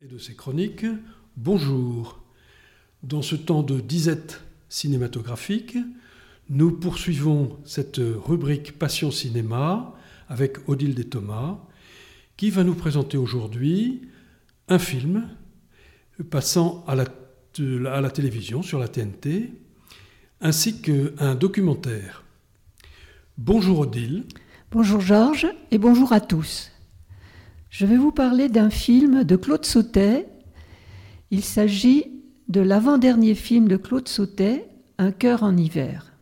et de ses chroniques. Bonjour. Dans ce temps de disette cinématographique, nous poursuivons cette rubrique Passion Cinéma avec Odile des Thomas, qui va nous présenter aujourd'hui un film passant à la, à la télévision sur la TNT, ainsi qu'un documentaire. Bonjour Odile. Bonjour Georges et bonjour à tous. Je vais vous parler d'un film de Claude Sautet. Il s'agit de l'avant-dernier film de Claude Sautet, Un cœur en hiver.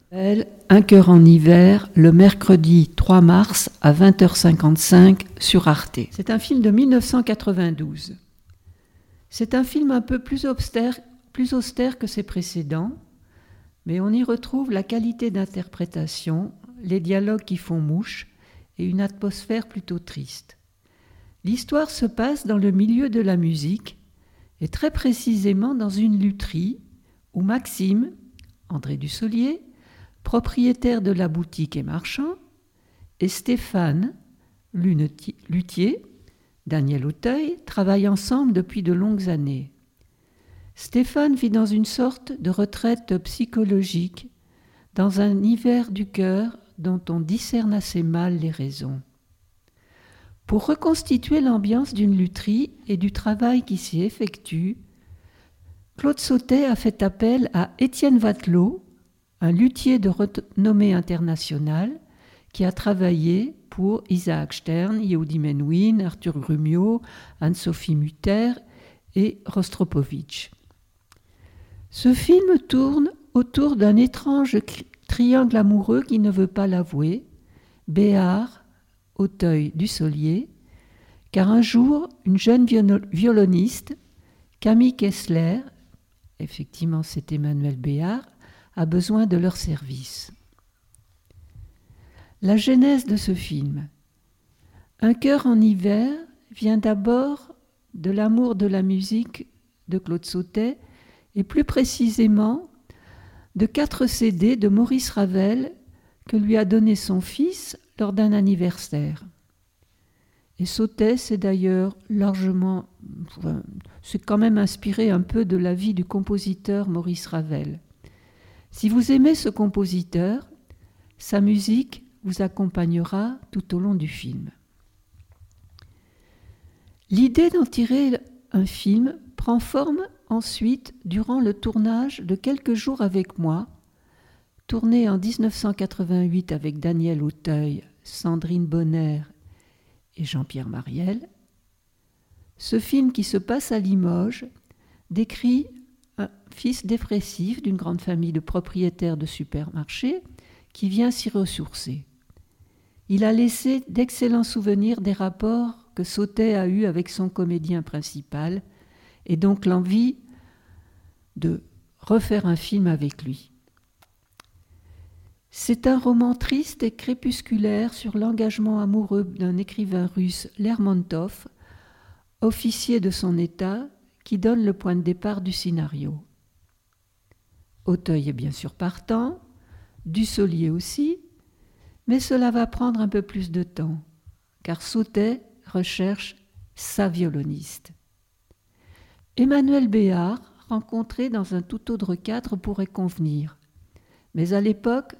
Un cœur en hiver, le mercredi 3 mars à 20h55 sur Arte. C'est un film de 1992. C'est un film un peu plus austère, plus austère que ses précédents, mais on y retrouve la qualité d'interprétation, les dialogues qui font mouche et une atmosphère plutôt triste. L'histoire se passe dans le milieu de la musique, et très précisément dans une lutherie où Maxime, André Dussolier, propriétaire de la boutique et marchand, et Stéphane, luthier, Daniel Auteuil, travaillent ensemble depuis de longues années. Stéphane vit dans une sorte de retraite psychologique, dans un hiver du cœur dont on discerne assez mal les raisons. Pour reconstituer l'ambiance d'une lutherie et du travail qui s'y effectue, Claude Sautet a fait appel à Étienne Vatelot, un luthier de renommée internationale qui a travaillé pour Isaac Stern, Yehudi Menuhin, Arthur Grumio, Anne-Sophie Mutter et Rostropovitch. Ce film tourne autour d'un étrange triangle amoureux qui ne veut pas l'avouer, Béard, Auteuil du Solier, car un jour, une jeune violoniste, Camille Kessler, effectivement c'est Emmanuel Béard, a besoin de leur service. La genèse de ce film. Un cœur en hiver vient d'abord de l'amour de la musique de Claude Sautet et plus précisément de quatre CD de Maurice Ravel que lui a donné son fils lors d'un anniversaire. Et Sautet, c'est d'ailleurs largement, c'est quand même inspiré un peu de la vie du compositeur Maurice Ravel. Si vous aimez ce compositeur, sa musique vous accompagnera tout au long du film. L'idée d'en tirer un film prend forme ensuite durant le tournage de quelques jours avec moi Tourné en 1988 avec Daniel Auteuil, Sandrine Bonner et Jean-Pierre Mariel, ce film qui se passe à Limoges décrit un fils dépressif d'une grande famille de propriétaires de supermarchés qui vient s'y ressourcer. Il a laissé d'excellents souvenirs des rapports que Sautet a eus avec son comédien principal et donc l'envie de refaire un film avec lui. C'est un roman triste et crépusculaire sur l'engagement amoureux d'un écrivain russe, Lermontov, officier de son État, qui donne le point de départ du scénario. Auteuil est bien sûr partant, Dussolier aussi, mais cela va prendre un peu plus de temps, car Sautet recherche sa violoniste. Emmanuel Béard, rencontré dans un tout autre cadre, pourrait convenir, mais à l'époque,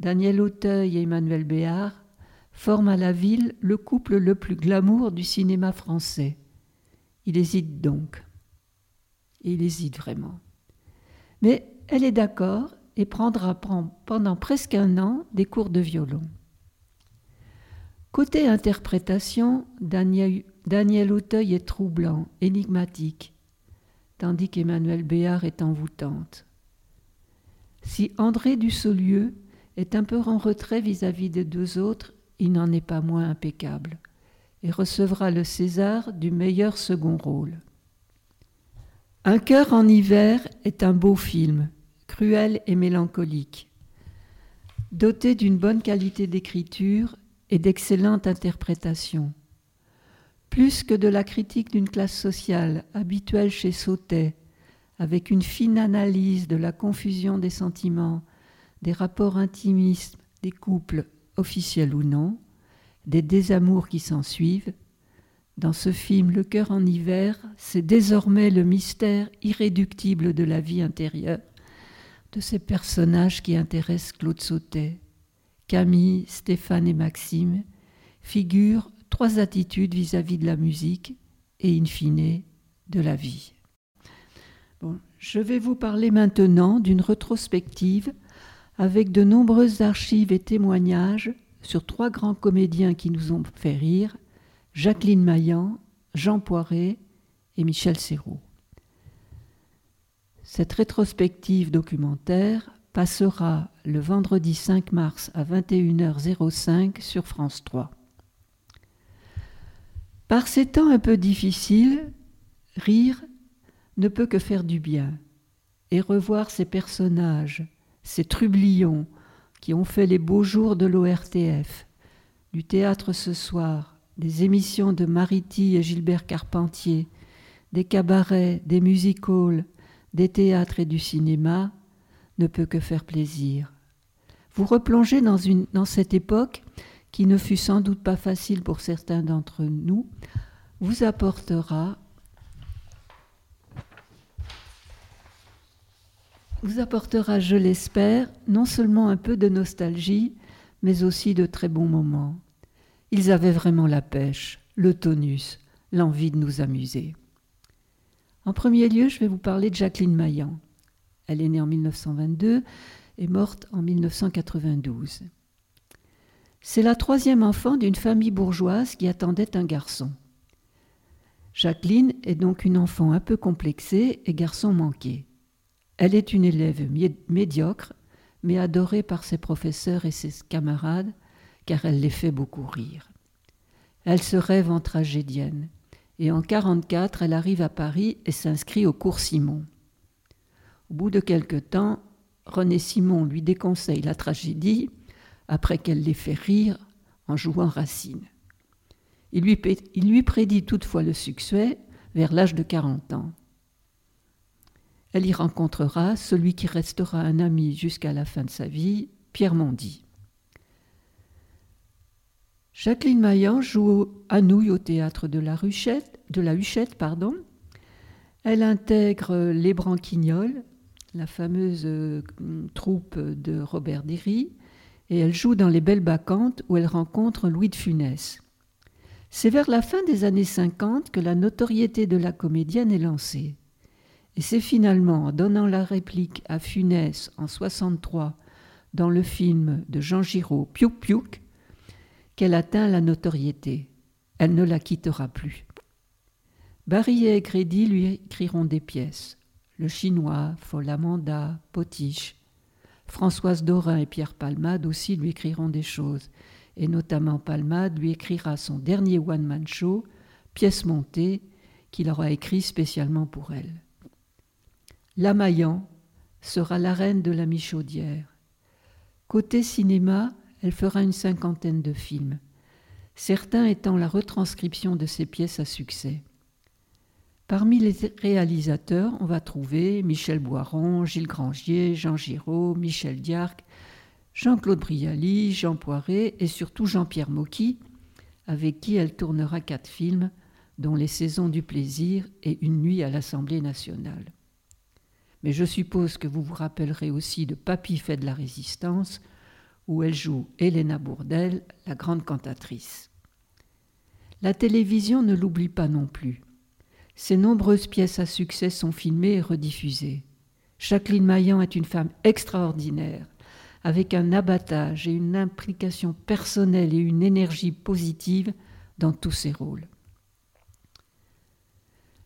Daniel Auteuil et Emmanuel Béard forment à la ville le couple le plus glamour du cinéma français. Il hésite donc. Il hésite vraiment. Mais elle est d'accord et prendra pendant presque un an des cours de violon. Côté interprétation, Daniel, Daniel Auteuil est troublant, énigmatique, tandis qu'Emmanuel Béard est envoûtante. Si André Dussolieu est un peu en retrait vis-à-vis des deux autres, il n'en est pas moins impeccable, et recevra le César du meilleur second rôle. Un cœur en hiver est un beau film, cruel et mélancolique, doté d'une bonne qualité d'écriture et d'excellente interprétation. Plus que de la critique d'une classe sociale habituelle chez Sautet, avec une fine analyse de la confusion des sentiments des rapports intimistes des couples officiels ou non, des désamours qui s'ensuivent, Dans ce film Le cœur en hiver, c'est désormais le mystère irréductible de la vie intérieure de ces personnages qui intéressent Claude Sautet. Camille, Stéphane et Maxime figurent trois attitudes vis-à-vis de la musique et in fine de la vie. Je vais vous parler maintenant d'une rétrospective avec de nombreuses archives et témoignages sur trois grands comédiens qui nous ont fait rire, Jacqueline Maillan, Jean Poiret et Michel Serrault. Cette rétrospective documentaire passera le vendredi 5 mars à 21h05 sur France 3. Par ces temps un peu difficiles, rire ne peut que faire du bien, et revoir ces personnages, ces trublions qui ont fait les beaux jours de l'ORTF, du théâtre ce soir, des émissions de Mariti et Gilbert Carpentier, des cabarets, des music-halls, des théâtres et du cinéma, ne peut que faire plaisir. Vous replongez dans cette époque qui ne fut sans doute pas facile pour certains d'entre nous, vous apportera vous apportera, je l'espère, non seulement un peu de nostalgie, mais aussi de très bons moments. Ils avaient vraiment la pêche, le tonus, l'envie de nous amuser. En premier lieu, je vais vous parler de Jacqueline Maillan. Elle est née en 1922 et morte en 1992. C'est la troisième enfant d'une famille bourgeoise qui attendait un garçon. Jacqueline est donc une enfant un peu complexée et garçon manqué. Elle est une élève médiocre, mais adorée par ses professeurs et ses camarades, car elle les fait beaucoup rire. Elle se rêve en tragédienne, et en 1944, elle arrive à Paris et s'inscrit au cours Simon. Au bout de quelque temps, René Simon lui déconseille la tragédie après qu'elle l'ait fait rire en jouant Racine. Il lui, il lui prédit toutefois le succès vers l'âge de 40 ans. Elle y rencontrera celui qui restera un ami jusqu'à la fin de sa vie, Pierre Mondy. Jacqueline Maillan joue à Nouilles au théâtre de la, Ruchette, de la Huchette. Pardon. Elle intègre Les Branquignoles, la fameuse euh, troupe de Robert Derry, et elle joue dans Les Belles Bacchantes où elle rencontre Louis de Funès. C'est vers la fin des années 50 que la notoriété de la comédienne est lancée. Et c'est finalement en donnant la réplique à Funès en 63 dans le film de Jean Giraud, Piouk Piouk, qu'elle atteint la notoriété. Elle ne la quittera plus. Barillet et Grédy lui écriront des pièces. Le Chinois, Folamanda, Potiche. Françoise Dorin et Pierre Palmade aussi lui écriront des choses, et notamment Palmade lui écrira son dernier one-man show, pièce montée, qu'il aura écrit spécialement pour elle. Lamaillan sera la reine de la Michaudière. Côté cinéma, elle fera une cinquantaine de films, certains étant la retranscription de ses pièces à succès. Parmi les réalisateurs, on va trouver Michel Boiron, Gilles Grangier, Jean Giraud, Michel Diarc, Jean-Claude Brialy, Jean Poiret et surtout Jean-Pierre Mocky, avec qui elle tournera quatre films, dont Les Saisons du plaisir et Une nuit à l'Assemblée nationale mais je suppose que vous vous rappellerez aussi de Papy fait de la résistance, où elle joue Helena Bourdel, la grande cantatrice. La télévision ne l'oublie pas non plus. Ses nombreuses pièces à succès sont filmées et rediffusées. Jacqueline Maillan est une femme extraordinaire, avec un abattage et une implication personnelle et une énergie positive dans tous ses rôles.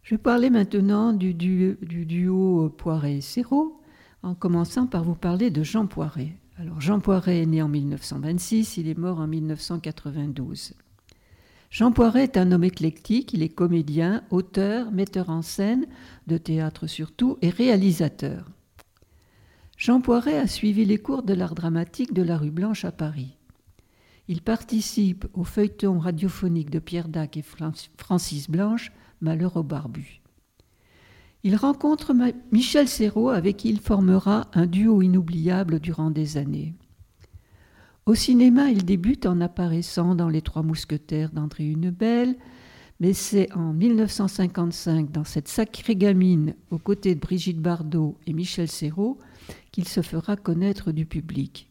Je vais parler maintenant du, duo Poiret-Serrault, en commençant par vous parler de Jean Poiret. Alors Jean Poiret est né en 1926, il est mort en 1992. Jean Poiret est un homme éclectique, il est comédien, auteur, metteur en scène, de théâtre surtout, et réalisateur. Jean Poiret a suivi les cours de l'art dramatique de la rue Blanche à Paris. Il participe au feuilleton radiophonique de Pierre Dac et Francis Blanche Malheur au barbu. Il rencontre Michel Serrault avec qui il formera un duo inoubliable durant des années. Au cinéma, il débute en apparaissant dans Les Trois Mousquetaires d'André Hunebelle, Mais c'est en 1955, dans cette sacrée gamine, aux côtés de Brigitte Bardot et Michel Serrault, qu'il se fera connaître du public.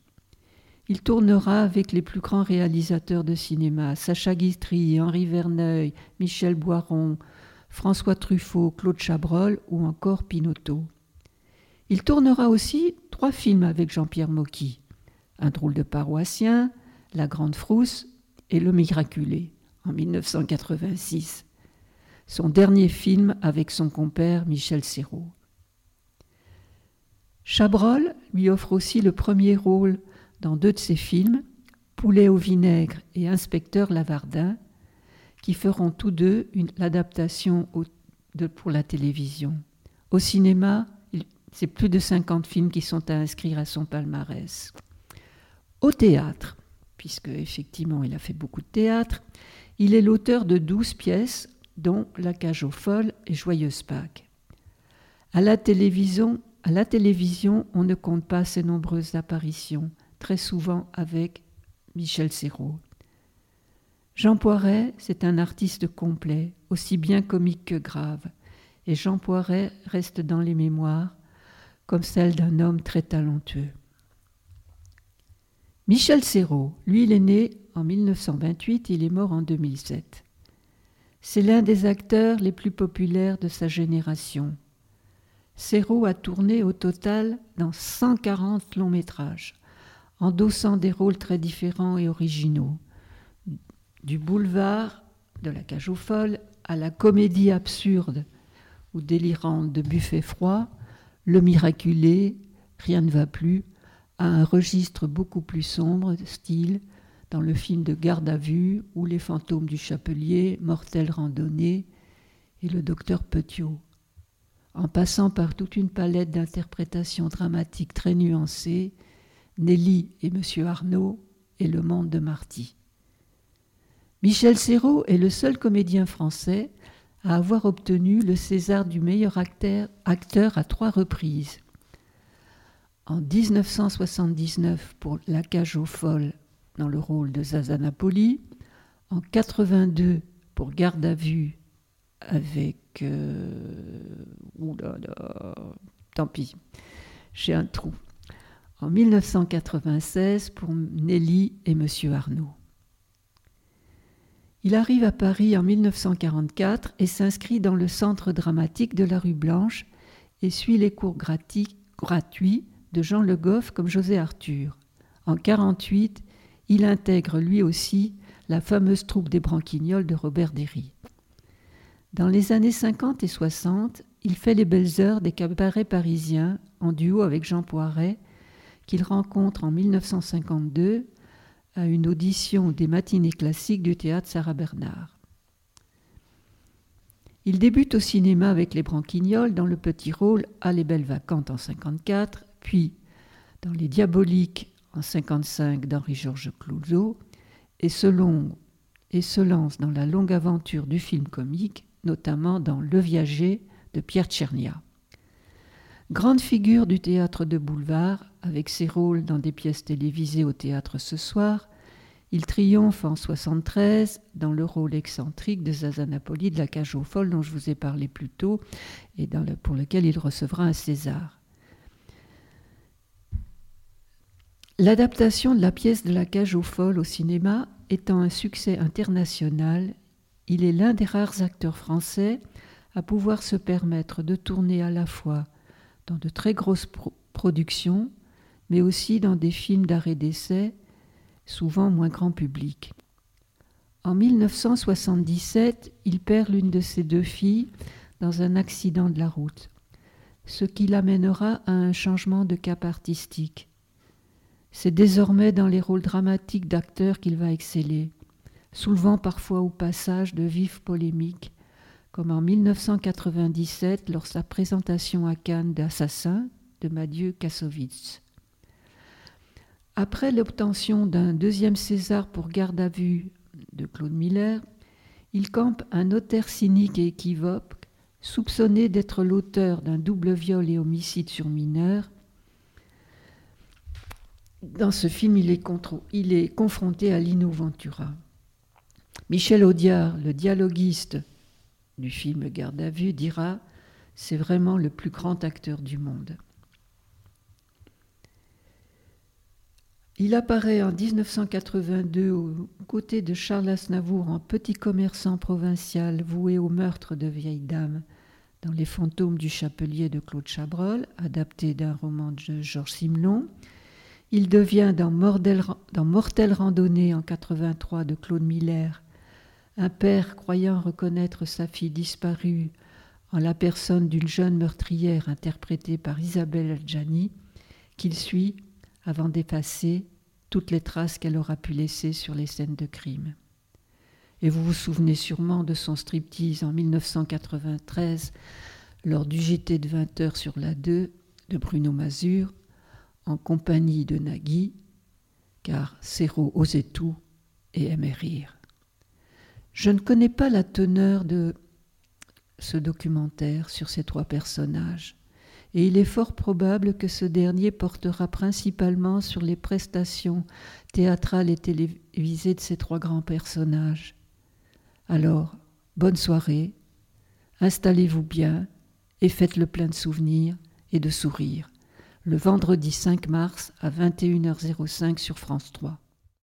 Il tournera avec les plus grands réalisateurs de cinéma, Sacha Guitry, Henri Verneuil, Michel Boiron, François Truffaut, Claude Chabrol ou encore Pinotto. Il tournera aussi trois films avec Jean-Pierre Mocky Un drôle de paroissien, La Grande Frousse et Le Miraculé en 1986. Son dernier film avec son compère Michel Serrault. Chabrol lui offre aussi le premier rôle dans deux de ses films, Poulet au vinaigre et Inspecteur Lavardin, qui feront tous deux l'adaptation pour la télévision. Au cinéma, c'est plus de 50 films qui sont à inscrire à son palmarès. Au théâtre, puisque effectivement il a fait beaucoup de théâtre, il est l'auteur de 12 pièces, dont La cage aux folles et Joyeuse Pâques. À la télévision, à la télévision, on ne compte pas ses nombreuses apparitions, très souvent avec Michel Serrault. Jean Poiret, c'est un artiste complet, aussi bien comique que grave, et Jean Poiret reste dans les mémoires comme celle d'un homme très talentueux. Michel Serrault, lui, il est né en 1928, il est mort en 2007. C'est l'un des acteurs les plus populaires de sa génération. Serrault a tourné au total dans 140 longs métrages, endossant des rôles très différents et originaux. Du boulevard, de la cage aux à la comédie absurde ou délirante de Buffet froid, le miraculé, rien ne va plus, a un registre beaucoup plus sombre, style dans le film de Garde à vue ou Les fantômes du chapelier, Mortelle randonnée et le docteur Petiot en passant par toute une palette d'interprétations dramatiques très nuancées, Nelly et Monsieur Arnaud et le monde de Marty. Michel Serrault est le seul comédien français à avoir obtenu le César du meilleur acteur, à trois reprises. En 1979 pour La cage aux folles dans le rôle de Zaza Napoli, en 82 pour Garde à vue avec. Euh, là, tant pis, j'ai un trou. En 1996 pour Nelly et Monsieur Arnaud. Il arrive à Paris en 1944 et s'inscrit dans le centre dramatique de la rue Blanche et suit les cours gratuits de Jean Le Goff comme José Arthur. En 1948, il intègre lui aussi la fameuse troupe des Branquignoles de Robert Derry. Dans les années 50 et 60, il fait les belles heures des cabarets parisiens en duo avec Jean Poiret, qu'il rencontre en 1952 à une audition des matinées classiques du théâtre Sarah Bernard. Il débute au cinéma avec les Branquignoles dans le petit rôle À les belles vacantes en 54, puis dans Les Diaboliques en 55 d'Henri-Georges Clouzot, et se, lance dans la longue aventure du film comique notamment dans Le Viager de Pierre Tchernia. Grande figure du théâtre de boulevard, avec ses rôles dans des pièces télévisées au théâtre ce soir, il triomphe en 73 dans le rôle excentrique de Zaza Napoli de la Cage aux Folles dont je vous ai parlé plus tôt et pour lequel il recevra un César. L'adaptation de la pièce de la Cage aux Folles au cinéma étant un succès international, il est l'un des rares acteurs français à pouvoir se permettre de tourner à la fois dans de très grosses productions, mais aussi dans des films d'arrêt d'essai, souvent moins grand public. En 1977, il perd l'une de ses deux filles dans un accident de la route, ce qui l'amènera à un changement de cap artistique. C'est désormais dans les rôles dramatiques d'acteurs qu'il va exceller soulevant parfois au passage de vives polémiques, comme en 1997 lors de sa présentation à Cannes d'Assassin de Mathieu Kassovitz. Après l'obtention d'un deuxième César pour garde à vue de Claude Miller, il campe un notaire cynique et équivoque, soupçonné d'être l'auteur d'un double viol et homicide sur mineur. Dans ce film, il est, il est confronté à Lino Ventura. Michel Audiard, le dialoguiste du film Garde à vue, dira C'est vraiment le plus grand acteur du monde. Il apparaît en 1982 aux côtés de Charles Aznavour en petit commerçant provincial voué au meurtre de vieilles dames dans Les fantômes du chapelier de Claude Chabrol, adapté d'un roman de Georges Simelon. Il devient dans, dans Mortelle randonnée en 83 de Claude Miller un père croyant reconnaître sa fille disparue en la personne d'une jeune meurtrière interprétée par Isabelle Adjani, qu'il suit avant d'effacer toutes les traces qu'elle aura pu laisser sur les scènes de crime. Et vous vous souvenez sûrement de son striptease en 1993 lors du JT de 20h sur la 2 de Bruno Mazur en compagnie de Nagui, car Serrault osait tout et aimait rire. Je ne connais pas la teneur de ce documentaire sur ces trois personnages et il est fort probable que ce dernier portera principalement sur les prestations théâtrales et télévisées de ces trois grands personnages. Alors, bonne soirée, installez-vous bien et faites le plein de souvenirs et de sourires. Le vendredi 5 mars à 21h05 sur France 3.